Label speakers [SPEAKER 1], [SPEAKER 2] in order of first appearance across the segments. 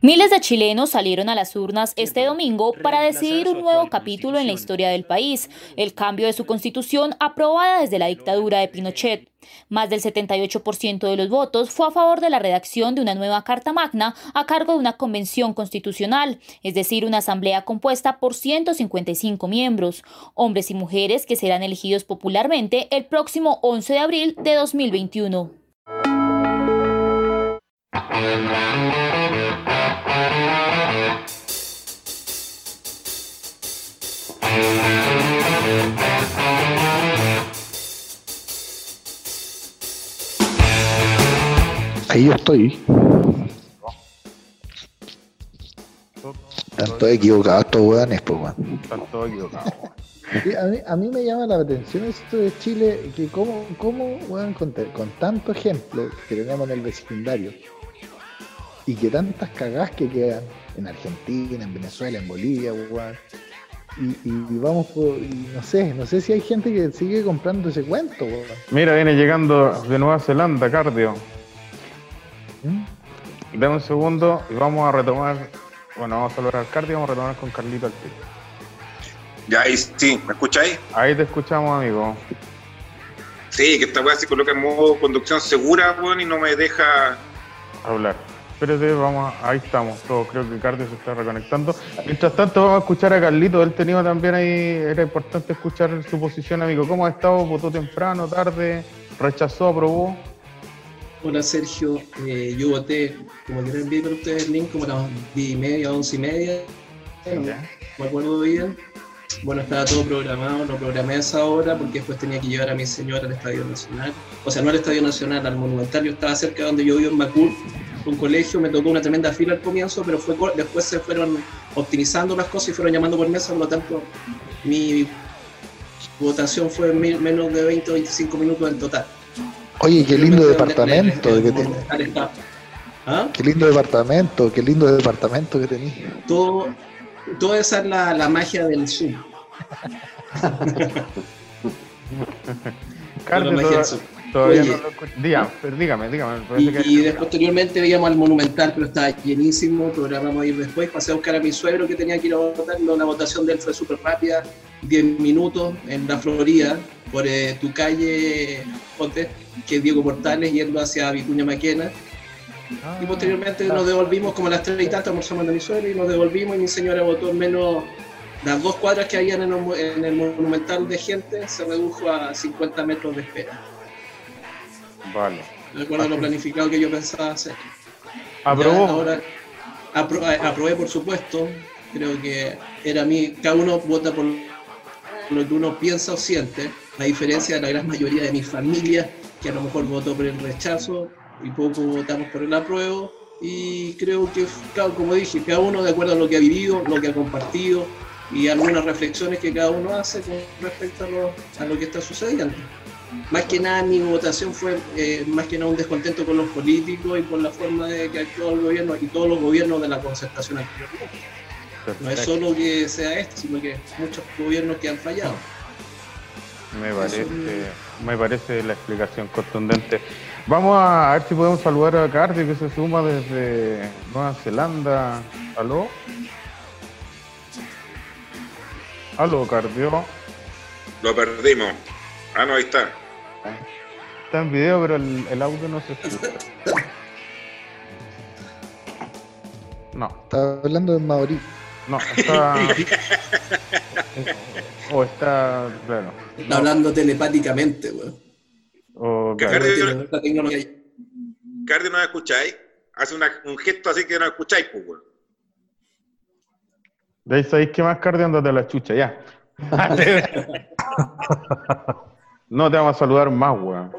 [SPEAKER 1] Miles de chilenos salieron a las urnas este domingo para decidir un nuevo capítulo en la historia del país, el cambio de su constitución aprobada desde la dictadura de Pinochet. Más del 78% de los votos fue a favor de la redacción de una nueva Carta Magna a cargo de una convención constitucional, es decir, una asamblea compuesta por 155 miembros, hombres y mujeres que serán elegidos popularmente el próximo 11 de abril de 2021.
[SPEAKER 2] Ahí yo estoy. Tanto equivocado estos weones, pues, weón.
[SPEAKER 3] Tanto equivocado.
[SPEAKER 4] a, mí, a mí me llama la atención esto de Chile, que cómo, cómo weón, con, con tanto ejemplo que tenemos en el vecindario, y que tantas cagadas que quedan en Argentina, en Venezuela, en Bolivia, weón. Y, y, vamos por, y no sé, no sé si hay gente que sigue comprando ese cuento, weón.
[SPEAKER 3] Mira, viene llegando de Nueva Zelanda, Cardio. ¿Mm? Dame un segundo y vamos a retomar. Bueno, vamos a saludar al Cardio y vamos a retomar con Carlito al tiro.
[SPEAKER 5] Ya, ahí sí, ¿me escucháis?
[SPEAKER 3] Ahí te escuchamos, amigo.
[SPEAKER 5] Sí, que esta weá se coloca en modo conducción segura, weón, y no me deja
[SPEAKER 3] hablar. Espérate, vamos, ahí estamos, todos. Creo que Cardio se está reconectando. Mientras tanto, vamos a escuchar a Carlito. Él tenía también ahí, era importante escuchar su posición, amigo. ¿Cómo ha estado? ¿Votó temprano, tarde? ¿Rechazó, aprobó?
[SPEAKER 6] Hola Sergio, eh, yo voté, como quieran ver con ustedes el link, como a las 10 y media, 11 y media, no me acuerdo bien. Bueno, estaba todo programado, lo programé a esa hora porque después tenía que llevar a mi señora al Estadio Nacional. O sea, no al Estadio Nacional, al Monumental. Yo estaba cerca de donde yo vivo en Macul, un colegio, me tocó una tremenda fila al comienzo, pero fue después se fueron optimizando las cosas y fueron llamando por mesa, por lo tanto, mi votación fue menos de 20 o 25 minutos en total.
[SPEAKER 2] Oye, qué lindo departamento que. ¿Ah? Qué lindo departamento, qué lindo departamento que tenés.
[SPEAKER 6] Todo, toda esa es la, la magia del Zoom.
[SPEAKER 3] Carlos, todavía no lo dígame, dígame, dígame.
[SPEAKER 6] Y, y posteriormente veíamos al Monumental, pero estaba llenísimo, programamos ir después, pasé a buscar a mi suegro que tenía que ir a votar, la votación de él fue súper rápida, 10 minutos en la Florida, por eh, tu calle, Ponte, que es Diego Portales, yendo hacia Vicuña Maquena. Y ah, posteriormente nos devolvimos como a las 3 y tanto, almorzamos a mi suegro y nos devolvimos y mi señora votó en menos las dos cuadras que habían en el, monumental de gente se redujo a 50 metros de espera.
[SPEAKER 3] Vale.
[SPEAKER 6] De acuerdo a lo planificado que yo pensaba hacer.
[SPEAKER 3] ¿Aprobó?
[SPEAKER 6] ahora, aprobé, por supuesto. Creo que era mí. Cada uno vota por lo que uno piensa o siente. A diferencia de la gran mayoría de mi familia, que a lo mejor votó por el rechazo y poco votamos por el apruebo. Y creo que, como dije, cada uno de acuerdo a lo que ha vivido, lo que ha compartido, y algunas reflexiones que cada uno hace con respecto a lo, a lo que está sucediendo. Más que nada mi votación fue eh, más que nada un descontento con los políticos y con la forma de que actuó el gobierno y todos los gobiernos de la concertación anterior. No es solo que sea este, sino que muchos gobiernos que han fallado.
[SPEAKER 3] Me parece, me parece la explicación contundente. Vamos a ver si podemos saludar a Cardi que se suma desde Nueva Zelanda. ¿Aló? Aló, Cardio.
[SPEAKER 5] Lo perdimos. Ah, no, ahí está.
[SPEAKER 3] Está en video, pero el, audio no se escucha.
[SPEAKER 4] No. Está hablando de Mauri.
[SPEAKER 3] No, está. o está. Claro.
[SPEAKER 6] Está hablando telepáticamente, weón.
[SPEAKER 5] O, claro. Cardio, no escucháis. Hace un gesto así que no escucháis, pues, weón.
[SPEAKER 3] De ahí sabéis que más cardio andate a la chucha, ya. no te vamos a saludar más, weón.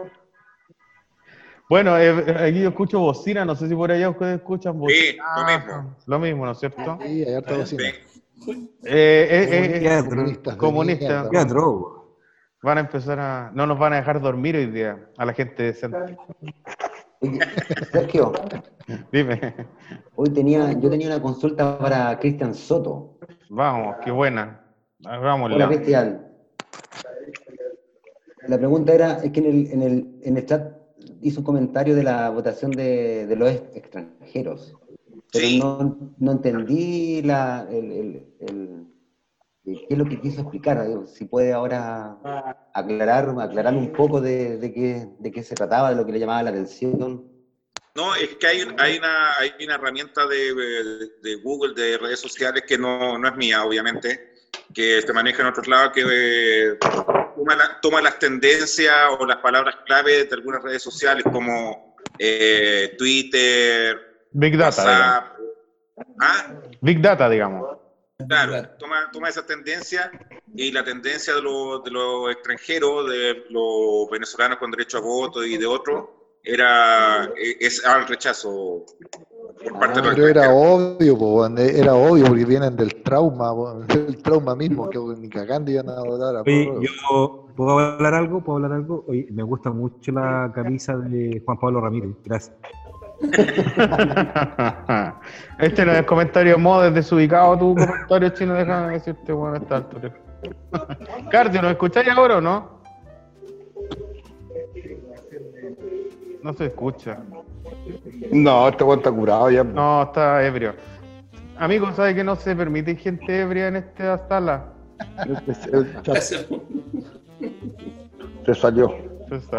[SPEAKER 3] Bueno, eh, eh, aquí yo escucho bocina, no sé si por allá ustedes escuchan bocina.
[SPEAKER 5] Sí, lo mismo.
[SPEAKER 3] Lo mismo, ¿no es cierto?
[SPEAKER 4] Sí, hay harta bocina.
[SPEAKER 3] Eh, eh, comunistas. Van a empezar a. No nos van a dejar dormir hoy día a la gente decente.
[SPEAKER 7] Sergio.
[SPEAKER 3] Dime.
[SPEAKER 7] Hoy tenía, yo tenía una consulta para Cristian Soto.
[SPEAKER 3] Vamos, qué buena. Vamos,
[SPEAKER 7] Hola, Cristian. La pregunta era, es que en el, en el, en el chat hizo un comentario de la votación de, de los extranjeros. Pero no, entendí la, el, el, qué es lo que quiso explicar. Si puede ahora aclarar, aclarar un poco de, de, qué, de qué se trataba, de lo que le llamaba la atención.
[SPEAKER 5] No, es que hay, hay, una, hay una herramienta de, de, Google, de redes sociales, que no, no, es mía, obviamente, que se maneja en otros lados, que eh, toma, toma, las tendencias o las palabras clave de algunas redes sociales, como eh, Twitter,
[SPEAKER 3] Big Data.
[SPEAKER 5] ¿Ah?
[SPEAKER 3] Big Data, digamos.
[SPEAKER 5] Claro, toma, toma esa tendencia y la tendencia de los de los extranjeros, de los venezolanos con derecho a voto y de otros, era e, es al rechazo
[SPEAKER 2] por parte de los Pero era obvio, era obvio porque vienen del trauma, del trauma mismo, que ni cagando iban a votar a
[SPEAKER 8] Oye, yo puedo hablar algo, puedo hablar algo. Oye, me gusta mucho la camisa de Juan Pablo Ramírez, gracias.
[SPEAKER 3] este no es comentario modo desubicado tu comentario chino, déjame decirte, bueno, esta altura. Cardio, ¿nos escucháis ahora o no? No se escucha.
[SPEAKER 2] No, este weón está curado ya.
[SPEAKER 3] No, está ebrio. Amigo, ¿sabe que no se permite gente ebria en esta sala?
[SPEAKER 2] se salió.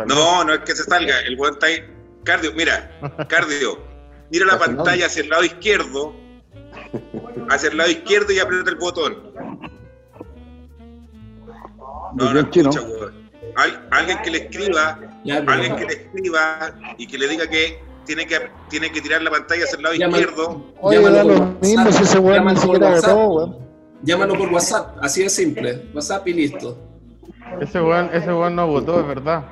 [SPEAKER 5] No, no es que se salga. El weón está ahí Cardio, mira, cardio. Mira la pantalla hacia el lado izquierdo. Hacia el lado izquierdo y aprieta el botón. No, no escucha, alguien que le escriba, alguien que le escriba y que le diga que tiene que tiene que tirar la pantalla hacia el lado izquierdo.
[SPEAKER 2] Oye, da lo mismo si ese weón ni siquiera votó,
[SPEAKER 6] Llámalo por WhatsApp, así de simple. WhatsApp y listo.
[SPEAKER 3] Ese weón, ese weón no votó, es verdad.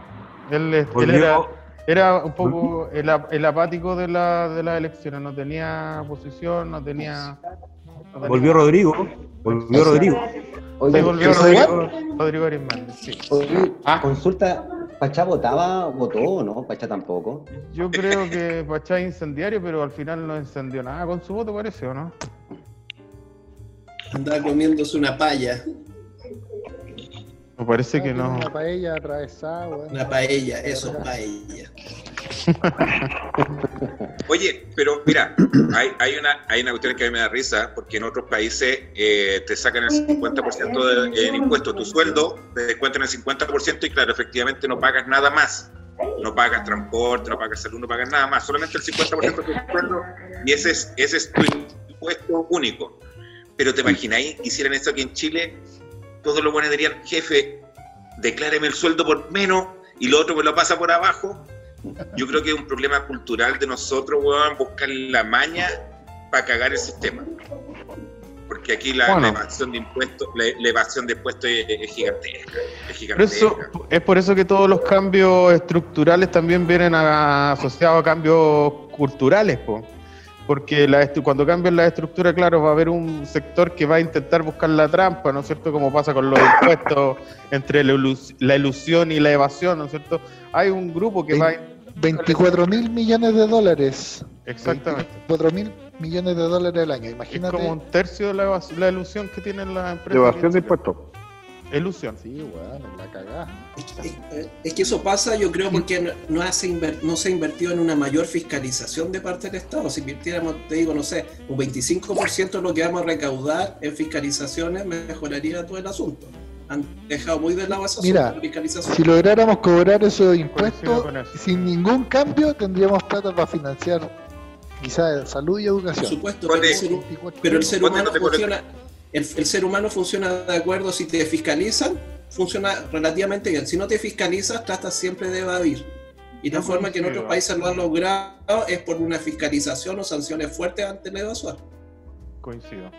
[SPEAKER 3] Él, él era, era un poco el, el apático de, la, de las elecciones, no tenía posición, no tenía...
[SPEAKER 8] volvió Rodrigo, volvió Rodrigo.
[SPEAKER 3] Oye, volvió Rodrigo, Rodrigo Arismendi, sí.
[SPEAKER 7] ah. consulta, ¿Pachá votaba, votó o no? ¿Pachá tampoco?
[SPEAKER 3] Yo creo que Pachá es incendiario, pero al final no encendió nada con su voto, parece, ¿o no?
[SPEAKER 6] Andaba comiéndose una palla.
[SPEAKER 3] Me parece que no.
[SPEAKER 4] Una paella atravesada,
[SPEAKER 6] Una paella, eso, paella.
[SPEAKER 5] Oye, pero mira, hay, hay, una, hay una cuestión que a mí me da risa, porque en otros países eh, te sacan el 50% de, impuesto. Tu sueldo te descuentan el 50% y claro, efectivamente no pagas nada más. No pagas transporte, no pagas salud, no pagas nada más. Solamente el 50% de tu sueldo y ese es, ese es tu impuesto único. Pero te imagináis, hicieran esto aquí en Chile, todos los buenos dirían, jefe, decláreme el sueldo por menos y lo otro me lo pasa por abajo. Yo creo que es un problema cultural de nosotros, weón, buscar la maña para cagar el sistema. Porque aquí la, evasión de impuestos, la, evasión de impuestos es, gigantesca.
[SPEAKER 3] Es, por eso que todos los cambios estructurales también vienen asociados a cambios culturales, po porque la cuando cambian la estructura, claro, va a haber un sector que va a intentar buscar la trampa, ¿no es cierto? Como pasa con los impuestos entre la, ilusión y la evasión, ¿no es cierto? Hay un grupo que va a...
[SPEAKER 2] 24 mil millones de dólares.
[SPEAKER 3] Exactamente.
[SPEAKER 2] 24 mil millones de dólares al año, imagínate.
[SPEAKER 3] Es como un tercio de la, la ilusión que tienen las empresas.
[SPEAKER 2] Evasión de impuestos.
[SPEAKER 3] Ilusión.
[SPEAKER 2] Sí, bueno, la cagada.
[SPEAKER 6] Es, que eso pasa, yo creo, porque no, hace no se ha invertido en una mayor fiscalización de parte del Estado. Si invirtiéramos, te digo, no sé, un 25% de lo que vamos a recaudar en fiscalizaciones, mejoraría todo el asunto. Han dejado muy de lado esa
[SPEAKER 2] Mira, fiscalización. Si lográramos cobrar esos impuestos sin ningún cambio, tendríamos plata para financiar quizás salud y educación.
[SPEAKER 6] Por supuesto, pero el ser humano funciona el, ser humano funciona de acuerdo, si te fiscalizan, funciona relativamente bien. Si no te fiscalizas, tratas siempre de evadir. Y la forma que en otros países lo han logrado es por una fiscalización o sanciones fuertes ante la evasión.
[SPEAKER 3] Coincido.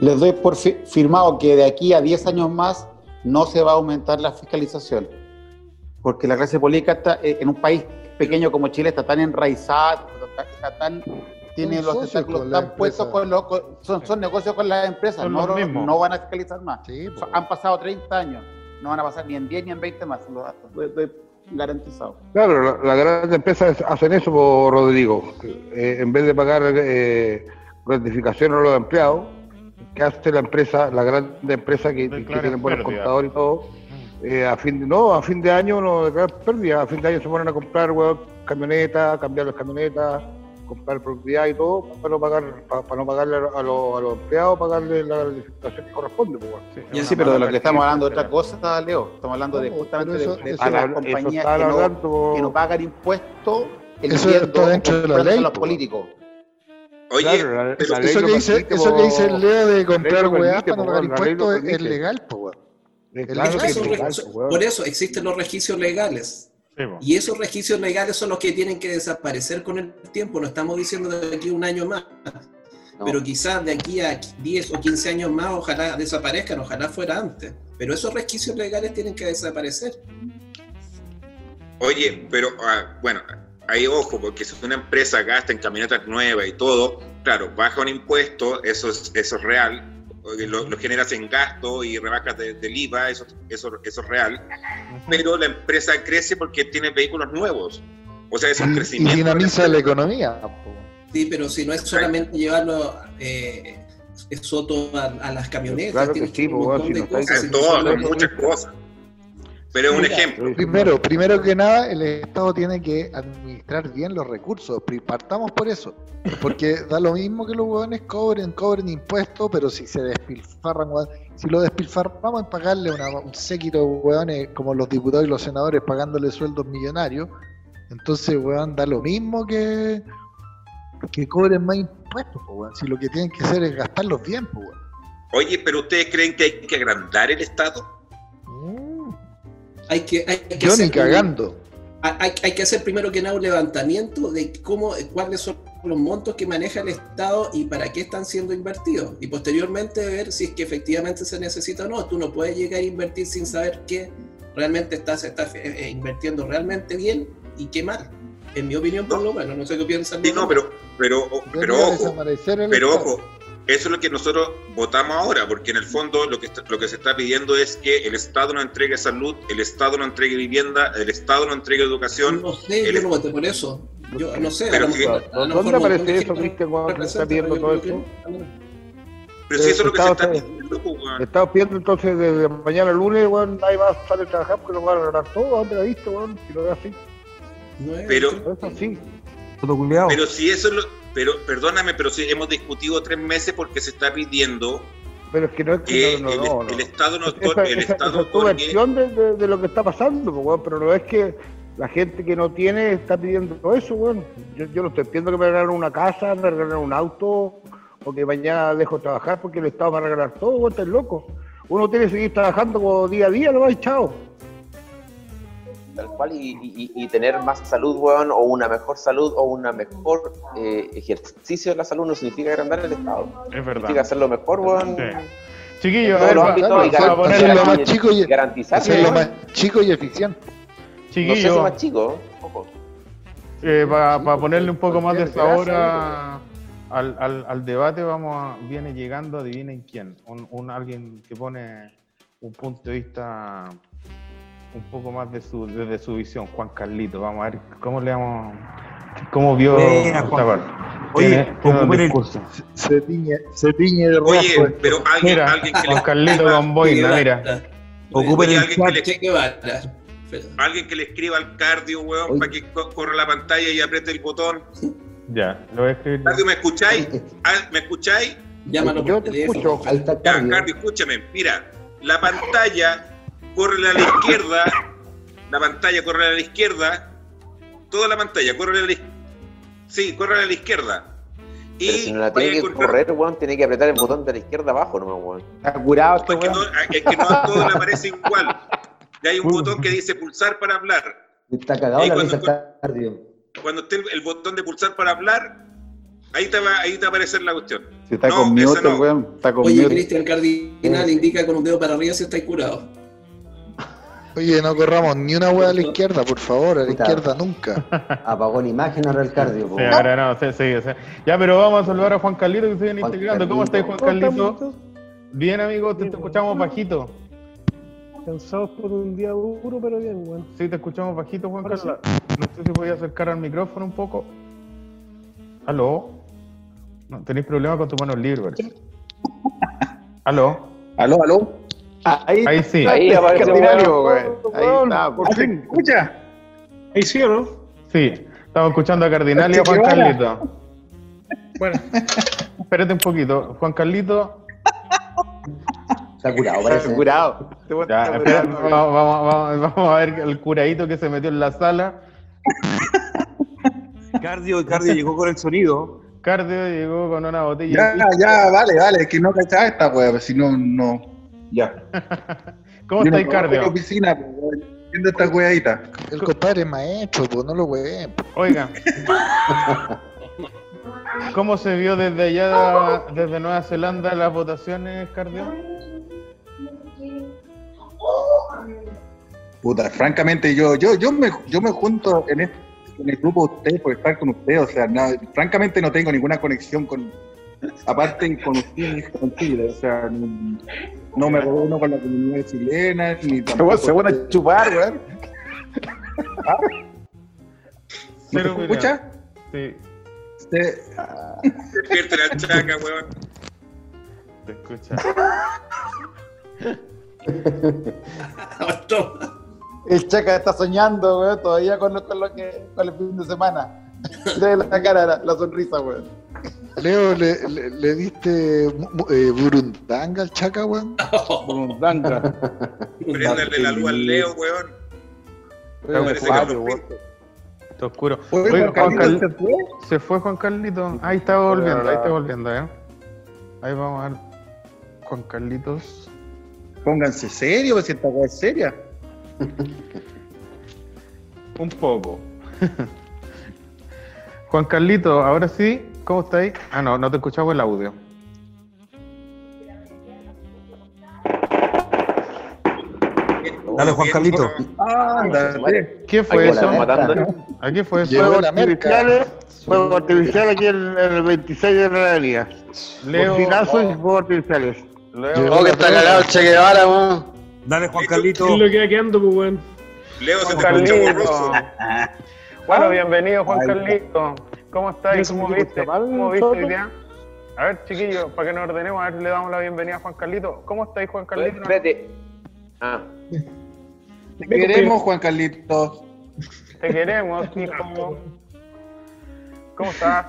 [SPEAKER 9] Les doy por firmado que de aquí a 10 años más no se va a aumentar la fiscalización. Porque la clase política está, eh, en un país pequeño como Chile está tan enraizada, está tan tiene los tentáculos tan puestos con los, son, son, negocios con las empresas, no, no, van a fiscalizar más. Han pasado 30 años, no van a pasar ni en 10 ni en 20 más, los datos, garantizado.
[SPEAKER 2] Claro, las grandes empresas hacen eso, por Rodrigo, eh, en vez de pagar eh, gratificación a los empleados, que hace la empresa, la gran empresa que, que tiene buenos contadores y todo, eh, a fin de, no, a fin de año no declaran pérdida, a fin de año se ponen a comprar camionetas, cambiar las camionetas, comprar propiedad y todo para no pagar para, no pagarle a los, a los empleados pagarle la gratificación que corresponde pues, bueno.
[SPEAKER 9] Sí, sí, pero de lo que estamos hablando de otra cosa, Leo. Estamos hablando de justamente
[SPEAKER 4] eso-
[SPEAKER 9] de,
[SPEAKER 4] eso-
[SPEAKER 9] las
[SPEAKER 2] eso
[SPEAKER 9] compañías que no, que no pagan impuestos
[SPEAKER 4] Eso
[SPEAKER 9] eligiendo
[SPEAKER 4] está dentro de la
[SPEAKER 9] a
[SPEAKER 4] ley,
[SPEAKER 9] los
[SPEAKER 4] po.
[SPEAKER 9] políticos.
[SPEAKER 5] Oye,
[SPEAKER 2] Claro, la-
[SPEAKER 5] pero
[SPEAKER 2] la ley
[SPEAKER 4] Eso que, dice,
[SPEAKER 2] permite,
[SPEAKER 4] eso que dice el Leo de comprar weá para no pagar impuestos es legal, pues El
[SPEAKER 6] por eso existen los registros legales.
[SPEAKER 3] Sí.
[SPEAKER 6] Y esos registros legales son los que tienen que desaparecer con el tiempo. No estamos diciendo de aquí a un año más.
[SPEAKER 7] No.
[SPEAKER 6] Pero quizás de aquí a 10 o 15 años más, ojalá desaparezcan, ojalá fuera antes. Pero esos registros legales tienen que desaparecer.
[SPEAKER 5] Oye, pero ah, bueno, ahí ojo, porque si una empresa gasta en camionetas nuevas y todo, claro, baja un impuesto, eso es, eso es real, lo, lo generas en gasto y rebajas de- del IVA, eso, eso, eso es real, pero la empresa crece porque tiene vehículos nuevos. O sea, es un
[SPEAKER 4] Y, y
[SPEAKER 5] crecimiento.
[SPEAKER 4] dinamiza la economía.
[SPEAKER 6] Sí, pero si no es solamente llevarlo eh, soto a, a las camionetas,
[SPEAKER 2] Claro que sí,
[SPEAKER 6] un
[SPEAKER 2] pues,
[SPEAKER 6] montón
[SPEAKER 2] si
[SPEAKER 6] de
[SPEAKER 2] no
[SPEAKER 6] cosas.
[SPEAKER 5] Todo, muchas cosas. Pero es un
[SPEAKER 6] Mira,
[SPEAKER 5] ejemplo.
[SPEAKER 4] Primero, primero que nada, el Estado tiene que administrar bien los recursos. Partamos por eso. Porque da lo mismo que los hueones cobren, cobren impuestos, pero si se despilfarran, si lo despilfarramos en pagarle una- un séquito de hueones como los diputados y los senadores pagándole sueldos millonarios, entonces, hueón, da lo mismo que, que cobren más impuestos, hueón. Si lo que tienen que hacer es gastarlos bien, hueón.
[SPEAKER 5] Oye, pero ¿ustedes creen que hay que agrandar el Estado?
[SPEAKER 6] Hay que, hay que
[SPEAKER 4] Yo ni
[SPEAKER 6] hacer-
[SPEAKER 4] cagando.
[SPEAKER 6] hay, hay que hacer primero que nada un levantamiento de cómo, cuáles son los montos que maneja el Estado y para qué están siendo invertidos. Y posteriormente ver si es que efectivamente se necesita o no. Tú no puedes llegar a invertir sin saber qué realmente estás, estás eh, eh, invirtiendo realmente bien y qué mal. En mi opinión, por lo menos. No sé qué piensan.
[SPEAKER 5] Sí, no, pero, pero, pero ojo, Pero ojo, eso es lo que nosotros votamos ahora, porque en el fondo lo que, está- lo que se está pidiendo es que el Estado no entregue salud, el Estado no entregue vivienda, el Estado no entregue educación.
[SPEAKER 6] No sé,
[SPEAKER 5] el-
[SPEAKER 6] yo no voté por eso. Yo no sé,
[SPEAKER 5] Pero
[SPEAKER 6] lo
[SPEAKER 5] que-
[SPEAKER 6] lo
[SPEAKER 2] ¿Dónde aparece eso, Cristian, cuando está pidiendo todo esto?
[SPEAKER 5] Pero si eso es lo que se
[SPEAKER 2] Estado
[SPEAKER 5] está pidiendo, pues, weón.
[SPEAKER 2] Estamos pidiendo entonces desde mañana al lunes, weón, nadie va a salir a trabajar porque nos van a agarrar todo, ¿dónde la viste, weón? Si lo ve así,
[SPEAKER 6] No es-
[SPEAKER 5] Pero,
[SPEAKER 2] pero es así.
[SPEAKER 8] Todo culiao.
[SPEAKER 5] pero si eso es lo, pero perdóname, pero si hemos discutido tres meses porque se está pidiendo
[SPEAKER 2] Pero es que no es
[SPEAKER 5] que
[SPEAKER 2] que no,
[SPEAKER 5] el,
[SPEAKER 2] no,
[SPEAKER 5] el. Estado no,
[SPEAKER 2] Esa,
[SPEAKER 5] el
[SPEAKER 2] esa-
[SPEAKER 5] Estado
[SPEAKER 2] esa es tu versión de, de- de lo que está pasando, pues, pero no es que la gente que no tiene está pidiendo todo eso, weón. Yo, yo no estoy pidiendo que me regalen una casa, me regalen un auto, o que mañana dejo de trabajar porque el Estado va a regalar todo, weón, estás loco. Uno tiene que seguir trabajando como día a día, no va chao.
[SPEAKER 10] Tal cual, y, y- y tener más salud, weón, o una mejor salud, o una mejor eh, ejercicio de la salud no significa agrandar el Estado.
[SPEAKER 3] Es
[SPEAKER 10] Significa
[SPEAKER 3] verdad.
[SPEAKER 10] hacerlo mejor, weón.
[SPEAKER 3] Sí. Chiquillos,
[SPEAKER 10] En
[SPEAKER 3] a ver,
[SPEAKER 10] y garantizar-
[SPEAKER 4] Hacerlo más chico y-
[SPEAKER 10] garantizar
[SPEAKER 4] Hacerlo
[SPEAKER 10] no
[SPEAKER 4] más chico y eficiente.
[SPEAKER 10] sé si más chico. ojo.
[SPEAKER 3] eh, para ponerle un poco más de sabor a- al, al- al debate, vamos a, viene llegando, adivinen quién, un, un alguien que pone un punto de vista un poco más de su, desde su visión, Juan Carlito, vamos a ver cómo le vamos, cómo vio esta
[SPEAKER 8] Juan.
[SPEAKER 3] parte.
[SPEAKER 8] Oye.
[SPEAKER 4] Se tiñe, se tiñe de rojo.
[SPEAKER 5] Oye, pero alguien,
[SPEAKER 3] Mira,
[SPEAKER 5] alguien que le
[SPEAKER 3] Juan Carlito
[SPEAKER 5] escriba-
[SPEAKER 3] con boina, mira.
[SPEAKER 8] Ocupen
[SPEAKER 5] Oye,
[SPEAKER 8] el
[SPEAKER 5] alguien que le- alguien que le escriba al cardio, weón,
[SPEAKER 7] Oye.
[SPEAKER 5] para que co- corra la pantalla y apriete el botón.
[SPEAKER 3] Ya, lo voy a escribir.
[SPEAKER 5] Cardio, ¿me escucháis? Ah, ¿Me escucháis?
[SPEAKER 6] Llámalo
[SPEAKER 2] Yo
[SPEAKER 6] por
[SPEAKER 2] te
[SPEAKER 6] teléfono.
[SPEAKER 2] escucho.
[SPEAKER 7] Está el
[SPEAKER 5] Ya,
[SPEAKER 7] cardio.
[SPEAKER 5] Cardio, escúchame. Mira, la pantalla corre a la izquierda, la pantalla corre a la izquierda, toda la pantalla corre a la izquierda. Sí, corre a la izquierda. Y
[SPEAKER 10] Pero si no la tiene que
[SPEAKER 5] encontrar-
[SPEAKER 10] correr, weón, tiene que apretar el botón de la izquierda abajo nomás, weón.
[SPEAKER 9] Está curado este
[SPEAKER 5] Es que, no,
[SPEAKER 9] weón.
[SPEAKER 5] es que no a todos le aparece igual. Y hay un botón que dice pulsar para hablar.
[SPEAKER 7] Está cagado la
[SPEAKER 5] cuando-
[SPEAKER 7] cardio.
[SPEAKER 5] Cuando esté el, el botón de pulsar para hablar, ahí te va, ahí te va a aparecer la cuestión.
[SPEAKER 9] Si está
[SPEAKER 5] No,
[SPEAKER 9] con
[SPEAKER 5] no.
[SPEAKER 9] weón. Está con
[SPEAKER 6] Oye. Cristian Cardinal indica con un dedo para arriba si estáis curado.
[SPEAKER 4] Oye, no corramos ni una hueá a la izquierda, por favor, a la
[SPEAKER 7] Puta.
[SPEAKER 4] izquierda nunca.
[SPEAKER 7] Apagó la imagen ahora el cardio.
[SPEAKER 3] Sí, ahora no, sí, sí, sí. Ya, pero vamos a saludar a Juan Carlito que se viene
[SPEAKER 7] Juan
[SPEAKER 3] integrando. ¿Cómo estáis, Juan Carlito? Bien, amigo, te, te escuchamos bajito.
[SPEAKER 11] Cansados por un día duro, pero bien, weón.
[SPEAKER 3] Sí, te escuchamos bajito, Juan Carlos. No sé si podía acercar al micrófono un poco. ¿Aló? No, tenéis problemas con tu mano libre. ¿Aló?
[SPEAKER 9] Aló, aló. Ahí,
[SPEAKER 3] Ahí sí.
[SPEAKER 10] Ahí
[SPEAKER 2] weón.
[SPEAKER 9] Ahí está.
[SPEAKER 2] por fin.
[SPEAKER 11] ¿Escucha? Ahí sí o no?
[SPEAKER 3] Sí, estamos escuchando a Cardinal y a
[SPEAKER 11] Este
[SPEAKER 3] Juan
[SPEAKER 11] que vara.
[SPEAKER 3] Carlito. Bueno, espérate un poquito. Juan Carlito.
[SPEAKER 7] Está curado, parece.
[SPEAKER 9] curado.
[SPEAKER 3] Ya, espera, vamos, vamos- vamos- vamos a ver el curadito que se metió en la sala.
[SPEAKER 8] Cardio, Cardio llegó con el sonido.
[SPEAKER 3] Cardio llegó con una botella.
[SPEAKER 12] Ya, ya, vale, vale, es que no cachaba esta pues, si no, no. Ya.
[SPEAKER 3] ¿Cómo
[SPEAKER 12] Yo no
[SPEAKER 3] estáis,
[SPEAKER 12] trabajo en la
[SPEAKER 3] Cardio?
[SPEAKER 12] oficina, pues, viendo esta weadita.
[SPEAKER 4] El compadre es maestro, pues no lo hueven.
[SPEAKER 3] Oiga. ¿Cómo se vio desde allá, desde Nueva Zelanda, las votaciones, Cardio?
[SPEAKER 12] Puta, francamente, yo, yo, yo me, yo me junto en, este- en el grupo de ustedes por estar con ustedes, o sea, nada, francamente no tengo ninguna conexión con, aparte con ustedes, con Chile, o sea, no, no me reúno con la comunidad chilena, ni tampoco...
[SPEAKER 9] Se van a chupar, weón.
[SPEAKER 12] ¿No
[SPEAKER 3] Cero
[SPEAKER 12] te escucha?
[SPEAKER 3] Sí,
[SPEAKER 12] Se-
[SPEAKER 5] Despierte la chaca, weón.
[SPEAKER 3] te escucha.
[SPEAKER 9] El Chaca está soñando, weón, todavía con, lo- con lo que, con el fin de semana. De la cara, la, la sonrisa, weón.
[SPEAKER 4] Leo, ¿le, le, le diste eh, burundanga al chaca, weón?
[SPEAKER 2] Burundanga.
[SPEAKER 5] Préndale la luz al Leo, weón.
[SPEAKER 3] Está
[SPEAKER 5] Parece
[SPEAKER 3] oscuro,
[SPEAKER 5] que
[SPEAKER 3] weón. Está oscuro.
[SPEAKER 12] Oye,
[SPEAKER 3] Oiga,
[SPEAKER 12] Juan
[SPEAKER 3] Juan
[SPEAKER 12] Carlito,
[SPEAKER 3] Carl-
[SPEAKER 12] ¿se fue?
[SPEAKER 3] Se fue Juan Carlito. Ahí está volviendo, ahí está volviendo, ¿eh? Ahí vamos a ver. Juan Carlitos.
[SPEAKER 12] Pónganse serio, pues si esta wea es seria.
[SPEAKER 3] Un poco. Juan Carlito, ahora sí, ¿cómo estáis? Ah, no, no te escuchamos el audio.
[SPEAKER 8] Dale, Juan Carlito.
[SPEAKER 12] Ándale.
[SPEAKER 3] ¿Qué fue eso? ¿A qué fue eso?
[SPEAKER 2] Fuegos artificiales, fuegos artificiales aquí en, el 26 de la avenida.
[SPEAKER 3] Leo.
[SPEAKER 2] Bocinazo y fuegos artificiales.
[SPEAKER 3] Leo,
[SPEAKER 13] Oh, que está cagado el Che Guevara, weón.
[SPEAKER 8] Dale, Juan Carlito.
[SPEAKER 11] ¿Qué es lo que va quedando, pues, weón?
[SPEAKER 5] Leo se
[SPEAKER 3] Juan
[SPEAKER 5] te escucha borroso.
[SPEAKER 3] Bueno, bienvenido, Juan Carlito. ¿Cómo estás?
[SPEAKER 11] Eso
[SPEAKER 3] ¿Cómo viste? ¿Cómo viste hoy día? A ver, chiquillos, para que nos ordenemos, a ver, le damos la bienvenida a Juan Carlito. ¿Cómo estáis, Juan Carlito?
[SPEAKER 10] Espérate. Ah,
[SPEAKER 12] Te queremos, Juan Carlitos.
[SPEAKER 3] Te queremos, hijo. ¿Cómo estás?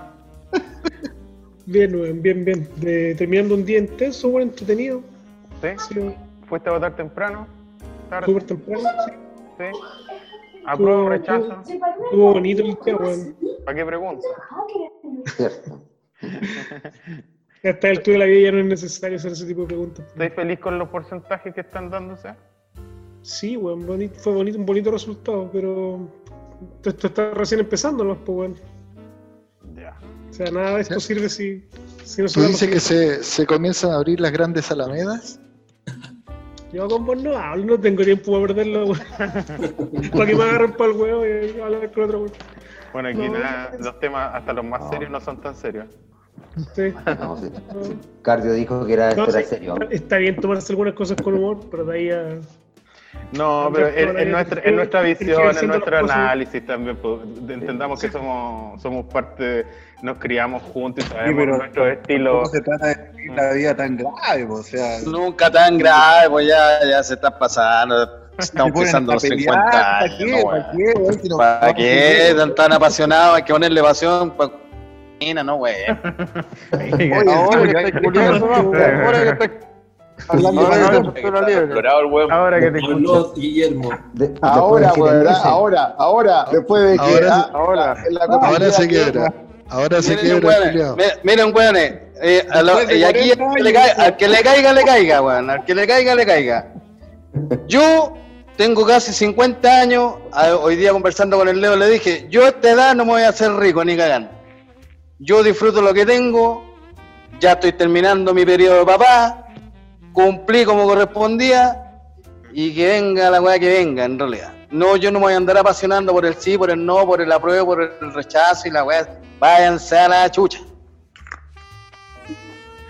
[SPEAKER 11] Bien, bien, bien. De- terminando un día intenso, weón, entretenido.
[SPEAKER 3] ¿Sí?
[SPEAKER 11] Sí,
[SPEAKER 3] ¿Fuiste a votar temprano? ¿Tarde?
[SPEAKER 11] súper temprano. Sí.
[SPEAKER 3] ¿Sí? ¿Apruebo o rechazo?
[SPEAKER 11] Estuvo bonito el día, weón.
[SPEAKER 3] ¿Para qué preguntas?
[SPEAKER 7] Cierto.
[SPEAKER 11] A esta altura de la vida ya no es necesario hacer ese tipo de preguntas.
[SPEAKER 3] ¿Estáis feliz con los porcentajes que están dándose?
[SPEAKER 11] Sí, weón, bonito, fue bonito, un bonito resultado, pero esto está recién empezando, ¿no? Pues, weón.
[SPEAKER 3] Ya.
[SPEAKER 11] O sea, nada de esto sirve si, si no se
[SPEAKER 4] ¿Tú dices que se, se comienzan a abrir las grandes alamedas?
[SPEAKER 11] Yo con vos no hablo, no tengo tiempo para perderlo, weón. para que me agarren para el huevo y hablar con otro, weón.
[SPEAKER 3] Bueno, aquí
[SPEAKER 11] No.
[SPEAKER 3] nada, los temas, hasta los más serios, no son tan serios.
[SPEAKER 11] Sí.
[SPEAKER 7] No, sí. Cardio dijo que era, era
[SPEAKER 11] sí,
[SPEAKER 7] serio.
[SPEAKER 11] Está bien tomarse algunas cosas con humor, pero de ahí a.
[SPEAKER 3] No, pero en, en nuestra, en nuestra visión, en nuestro análisis también, pues, entendamos que somos, somos parte, nos criamos juntos y sabemos
[SPEAKER 12] pero-
[SPEAKER 3] nuestro estilo.
[SPEAKER 12] ¿Cómo se trata de la vida tan grave? pues, O sea,
[SPEAKER 13] Nunca tan grave, pues ya, ya se está pasando. Estamos pisando los
[SPEAKER 12] pelear,
[SPEAKER 13] 50
[SPEAKER 12] ¿Para
[SPEAKER 13] años.
[SPEAKER 12] qué?
[SPEAKER 13] no,
[SPEAKER 12] ¿Para qué,
[SPEAKER 13] ¿Para qué?
[SPEAKER 12] bien.
[SPEAKER 13] Tan, tan apasionado, hay que ponerle pasión. Pa... No, güey.
[SPEAKER 2] Ahora
[SPEAKER 12] sí,
[SPEAKER 2] que culiando, ahora que hablando
[SPEAKER 12] Ahora que-.
[SPEAKER 3] Ahora te escucho.
[SPEAKER 6] Guillermo.
[SPEAKER 7] De-
[SPEAKER 9] Ahora,
[SPEAKER 7] de
[SPEAKER 9] ahora, ahora, después de que.
[SPEAKER 4] Ahora-
[SPEAKER 9] ah,
[SPEAKER 2] ahora.
[SPEAKER 9] la
[SPEAKER 4] Ahora se quiebra. Ahora se
[SPEAKER 13] Miren,
[SPEAKER 4] quiebra
[SPEAKER 13] miren, weones, eh, lo- y aquí
[SPEAKER 12] 40
[SPEAKER 13] al que, caiga, al que le caiga, le caiga, weón. Al que le caiga, le caiga. Yo tengo casi 50 años. Hoy día conversando con el Leo le dije, yo a esta edad no me voy a hacer rico ni cagando. Yo disfruto lo que tengo. Ya estoy terminando mi periodo de papá. Cumplí como correspondía. Y que venga la weá que venga, en realidad. No, yo no me voy a andar apasionando por el sí, por el no, por el apruebo, por el rechazo y la weá. Váyanse a la chucha.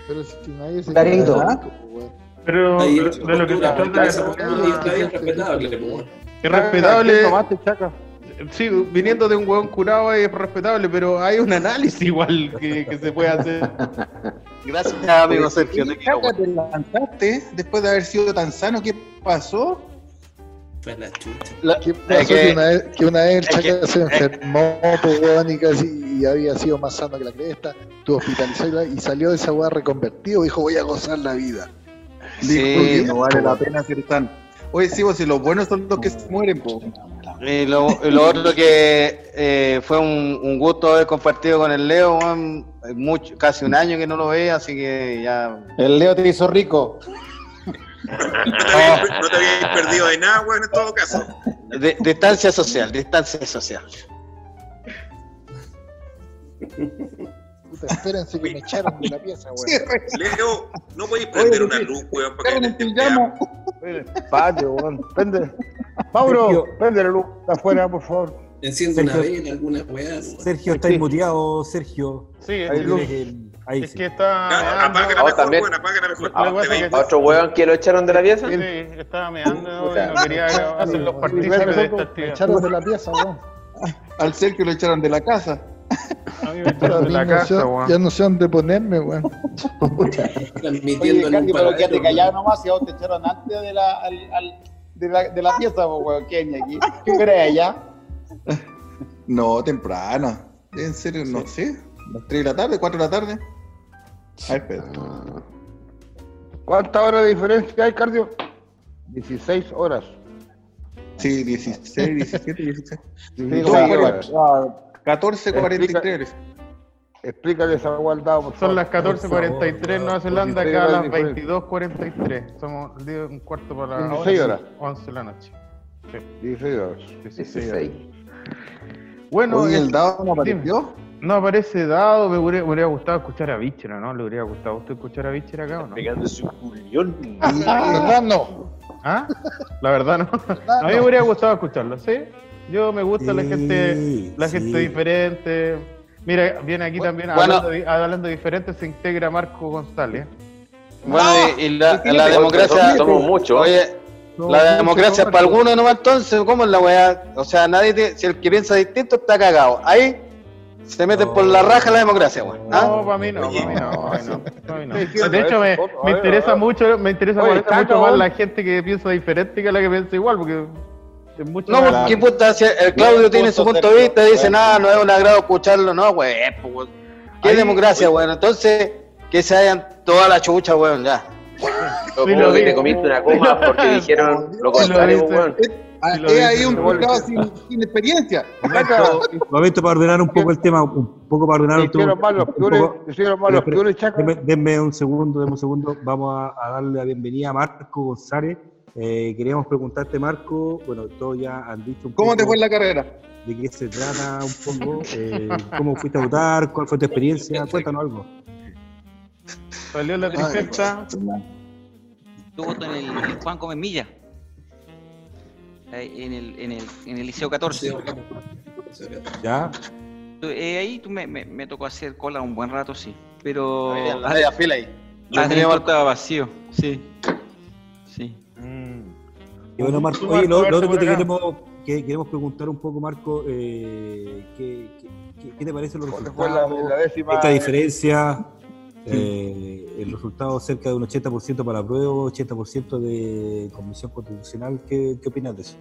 [SPEAKER 4] Pero si nadie se
[SPEAKER 7] Clarito.
[SPEAKER 4] weón.
[SPEAKER 3] Pero
[SPEAKER 6] Ahí,
[SPEAKER 3] de de lo que se trata es
[SPEAKER 6] respetable,
[SPEAKER 3] es respetable.
[SPEAKER 2] Tomaste, chaca.
[SPEAKER 3] Sí, viniendo de un hueón curado es respetable, pero hay un análisis igual que, que se puede hacer.
[SPEAKER 13] Gracias, amigo Sergio. Te
[SPEAKER 12] te lanzaste después de haber sido tan sano. ¿Qué pasó?
[SPEAKER 6] Fue la chucha.
[SPEAKER 13] La-
[SPEAKER 4] ¿Qué
[SPEAKER 13] es
[SPEAKER 4] pasó
[SPEAKER 13] que-
[SPEAKER 4] que, una vez, que una vez el
[SPEAKER 13] es que-
[SPEAKER 4] chaca se enfermó, pues, weón, y casi y había sido más sano que la cresta, estuvo hospitalizado y salió de esa weá reconvertido, dijo voy a gozar la vida.
[SPEAKER 12] Dijo que no vale la pena ser tan. Oye, sí, vos, si los buenos son los que se mueren, po.
[SPEAKER 13] Y lo, lo otro que eh, fue un, un gusto haber compartido con el Leo, weón, mucho, casi un año que no lo veía, así que ya.
[SPEAKER 9] El Leo te hizo rico.
[SPEAKER 5] No te habías, no te habías perdido de nada, weón, en todo caso.
[SPEAKER 13] De- distancia social, distancia social.
[SPEAKER 4] Puta, espérense que me echaron de la pieza, weón.
[SPEAKER 5] Leo, no podéis prender una luz, weón, para que te
[SPEAKER 2] Patio, weón. Prende. Mauro, prende la luz de afuera, por favor.
[SPEAKER 6] Enciende una vela, alguna weá.
[SPEAKER 8] Sergio, estáis muteado, Sergio.
[SPEAKER 3] Sí, es,
[SPEAKER 8] tienes el- ahí
[SPEAKER 3] es
[SPEAKER 8] sí.
[SPEAKER 3] que está.
[SPEAKER 5] Ya, Apágala
[SPEAKER 10] Ah,
[SPEAKER 5] mejor,
[SPEAKER 10] también.
[SPEAKER 5] weón, apágala mejor.
[SPEAKER 10] ¿A otro weón que lo echaron de la pieza?
[SPEAKER 3] Sí, estaba meando y no quería hacer los partícipes de esta actividad.
[SPEAKER 4] echaron de la pieza, weón.
[SPEAKER 12] Al Sergio lo echaron de la casa.
[SPEAKER 3] A mí me echaron de la
[SPEAKER 4] Ya no sé-
[SPEAKER 3] casa, weón.
[SPEAKER 4] Ya no sé dónde ponerme, weón.
[SPEAKER 6] Transmitiendo
[SPEAKER 9] Oye, pero quédate callado nomás, y a vos te echaron antes de la, al- al- de la, de la pieza, weón, Kenia, aquí. ¿Qué crees allá?
[SPEAKER 12] No, temprano. En serio, no sé. Las 3 de la tarde, 4 de la tarde. A ver, espera.
[SPEAKER 2] ¿Cuántas horas de diferencia hay, Cardio? 16 horas.
[SPEAKER 12] Sí, 16, 17, 16.
[SPEAKER 2] Sí,
[SPEAKER 12] Dos
[SPEAKER 2] sí,
[SPEAKER 12] horas.
[SPEAKER 2] weón.
[SPEAKER 12] Ah, 14.43.
[SPEAKER 2] Explícale esa igualdad,
[SPEAKER 3] Son
[SPEAKER 2] favor.
[SPEAKER 3] las 14.43 en Nueva Zelanda, acá a las
[SPEAKER 2] de diferencia.
[SPEAKER 3] 22.43. Somos un cuarto para las
[SPEAKER 2] 16 horas.
[SPEAKER 3] 11 de la noche. Sí,
[SPEAKER 2] 16 horas.
[SPEAKER 3] 16 horas.
[SPEAKER 10] 16.
[SPEAKER 3] Bueno,
[SPEAKER 12] Oye, el
[SPEAKER 3] el-
[SPEAKER 12] dado no
[SPEAKER 3] dime.
[SPEAKER 12] apareció.
[SPEAKER 3] No aparece dado, me hubiera, me hubiera gustado escuchar a Bichera, ¿no? ¿Le hubiera gustado a usted escuchar a Bichera acá o no?
[SPEAKER 10] Pegándose un culión.
[SPEAKER 4] La verdad no.
[SPEAKER 3] ¿Ah? La verdad no. A mí me hubiera gustado escucharlo, ¿sí? Yo me gusta la gente, la
[SPEAKER 8] sí.
[SPEAKER 3] gente diferente. Mira, viene aquí también
[SPEAKER 13] Bueno.
[SPEAKER 3] hablando, de, hablando diferente, se integra Marco González.
[SPEAKER 13] Bueno, y, y la, democracia.
[SPEAKER 10] somos muchos.
[SPEAKER 13] Oye, la democracia es para algunos nomás, entonces, ¿cómo es la weá? O sea, nadie te- si el que piensa distinto está cagado. Ahí se meten por la raja la democracia, weón. ¿ah?
[SPEAKER 3] No, para mí no, para mí no, mí De hecho, me, me interesa mucho, me interesa
[SPEAKER 2] Oye,
[SPEAKER 3] molesta
[SPEAKER 2] está
[SPEAKER 3] mucho más la gente que piensa diferente que la que piensa igual, porque es mucho
[SPEAKER 13] No,
[SPEAKER 3] más-
[SPEAKER 13] porque puta, si el Claudio tiene su punto de vista, dice, nada, no es un agrado escucharlo, no, weón. pues. ¿Qué
[SPEAKER 3] Ahí-
[SPEAKER 13] democracia, weón? Entonces, que se hayan toda la chucha, weón, ya.
[SPEAKER 10] Lo
[SPEAKER 3] Sí, lo
[SPEAKER 10] que te comiste una coma porque dijeron lo contrario, weón.
[SPEAKER 12] Ah,
[SPEAKER 3] Sí,
[SPEAKER 12] Es ahí un
[SPEAKER 2] dice.
[SPEAKER 12] sin, sin experiencia.
[SPEAKER 8] Momento para ordenar un poco el tema, un poco para ordenar
[SPEAKER 2] los
[SPEAKER 8] un poco-. Denme, denme un segundo, denme un segundo. Vamos a, a darle la bienvenida a Marco González. Eh, queríamos preguntarte, Marco, bueno, todos ya han dicho un
[SPEAKER 12] ¿Cómo
[SPEAKER 8] poco
[SPEAKER 12] te fue en la carrera?
[SPEAKER 8] de qué se trata un poco, eh, cómo fuiste a votar, cuál fue tu experiencia, cuéntanos algo.
[SPEAKER 3] Salió la.
[SPEAKER 14] Yo voto en el, Juan Gómez Milla. Ahí, En el, en, el, en el Liceo 14.
[SPEAKER 8] ¿Ya?
[SPEAKER 14] Eh, ahí tú me, me, me tocó hacer cola un buen rato, sí. Pero.
[SPEAKER 13] La media fila ahí.
[SPEAKER 14] Adentro estaba vacío, sí. Sí.
[SPEAKER 8] Y bueno, Marco, oye, lo, lo otro que te queremos, que queremos preguntar un poco, Marco, eh, ¿qué, qué, qué- qué te parecen los
[SPEAKER 2] ¿Cuál fue la,
[SPEAKER 8] resultados?
[SPEAKER 2] la décima?
[SPEAKER 8] Esta diferencia, eh, el resultado cerca de un 80% para la prueba, 80% de Comisión Constitucional, ¿qué, qué opinas de eso?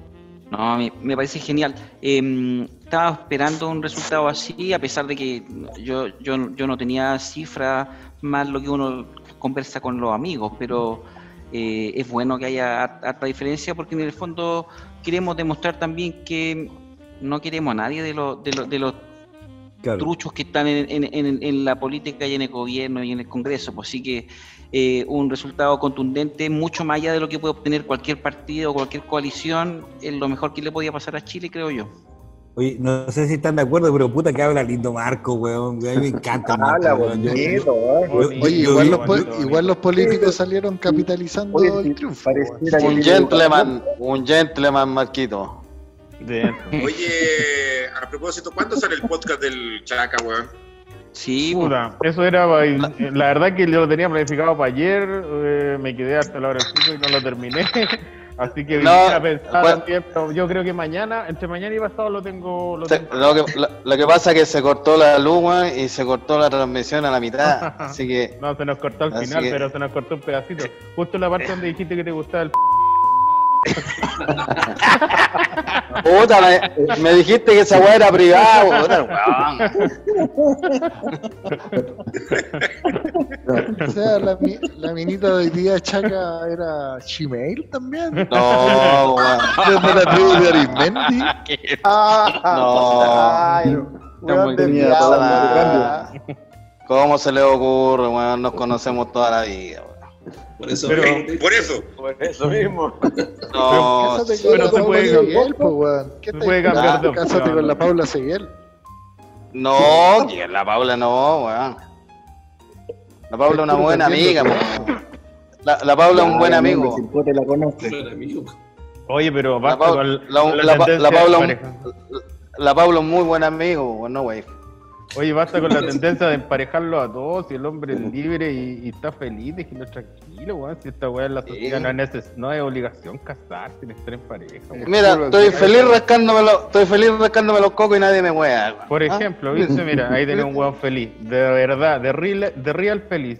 [SPEAKER 14] No, me, me parece genial. Eh, estaba esperando un resultado así, a pesar de que yo, yo, yo no tenía cifras más lo que uno conversa con los amigos, pero eh, es bueno que haya har- harta diferencia porque en el fondo queremos demostrar también que no queremos a nadie de los, de los, de los
[SPEAKER 8] Claro.
[SPEAKER 14] truchos que están en, en- en- en la política y en el gobierno y en el Congreso. Pues, así que eh, un resultado contundente, mucho más allá de lo que puede obtener cualquier partido o cualquier coalición, es lo mejor que le podía pasar a Chile, creo yo.
[SPEAKER 8] Oye, no sé si están de acuerdo, pero puta que habla lindo Marco, weón. A mí me encanta Marco,
[SPEAKER 12] Habla bonito,
[SPEAKER 4] Oye, igual, los, po- igual los políticos salieron capitalizando
[SPEAKER 12] Oye,
[SPEAKER 4] el triunfo.
[SPEAKER 13] Un gentleman, un gentleman, Marquito.
[SPEAKER 5] Oye, a propósito, ¿cuándo sale el podcast del Chaca, weón?
[SPEAKER 14] Sí,
[SPEAKER 3] Puta, eso era, pa- la verdad que yo lo tenía planificado para ayer, eh, me quedé hasta la hora del pico y no lo terminé, así que
[SPEAKER 13] No,
[SPEAKER 3] a pensar
[SPEAKER 13] bueno.
[SPEAKER 3] pero yo creo que mañana, entre mañana y pasado lo tengo, lo
[SPEAKER 13] Se-
[SPEAKER 3] tengo.
[SPEAKER 13] lo, que, lo, lo que pasa es que se cortó la weón, y se cortó la transmisión a la mitad. Así que
[SPEAKER 3] No, se nos cortó al final,
[SPEAKER 13] que-
[SPEAKER 3] pero se nos cortó un pedacito. Justo en la parte donde dijiste que te gustaba el
[SPEAKER 13] Puta, me, me dijiste que esa weá era privada.
[SPEAKER 4] O sea, la, mi- la minita de hoy día chaca era Gmail también.
[SPEAKER 13] No, weón.
[SPEAKER 4] ¿No la tribu de Arismendi?
[SPEAKER 13] No.
[SPEAKER 4] Ay.
[SPEAKER 13] ¿Cómo se le ocurre, weón? Nos conocemos toda la vida, weón.
[SPEAKER 6] Por eso,
[SPEAKER 3] Pero-
[SPEAKER 5] Por eso.
[SPEAKER 10] Por eso mismo.
[SPEAKER 13] No,
[SPEAKER 4] con
[SPEAKER 3] pero
[SPEAKER 4] la
[SPEAKER 3] se
[SPEAKER 4] Paula
[SPEAKER 3] puede cambiar,
[SPEAKER 4] pues, weón. ¿Qué te
[SPEAKER 3] puede cambiar de
[SPEAKER 4] Cásate
[SPEAKER 3] opción.
[SPEAKER 4] con la Paula Seguel.
[SPEAKER 13] no, que la Paula no, weón. La Paula es una buena amiga, weón. La, la Paula es un buen amigo.
[SPEAKER 12] Si te la conoce.
[SPEAKER 3] Oye, pero
[SPEAKER 13] La, Paula,
[SPEAKER 3] de
[SPEAKER 13] un-
[SPEAKER 3] emparejar-
[SPEAKER 13] la Paula es un muy buen amigo, weón, no, wey.
[SPEAKER 3] Oye, basta con la tendencia de emparejarlo a todos. Si el hombre es libre y, y está feliz, déjelo tranquilo, weón. Si esta weá en la sociedad no, es no es obligación casarse ni estar en pareja, weón.
[SPEAKER 13] Mira, estoy feliz rascándome los, estoy feliz rascándome los cocos y nadie me wea. weón.
[SPEAKER 3] Por
[SPEAKER 13] ¿Ah?
[SPEAKER 3] ejemplo, ¿viste? Mira, ahí tenés un weón feliz. De verdad, de real, de real feliz.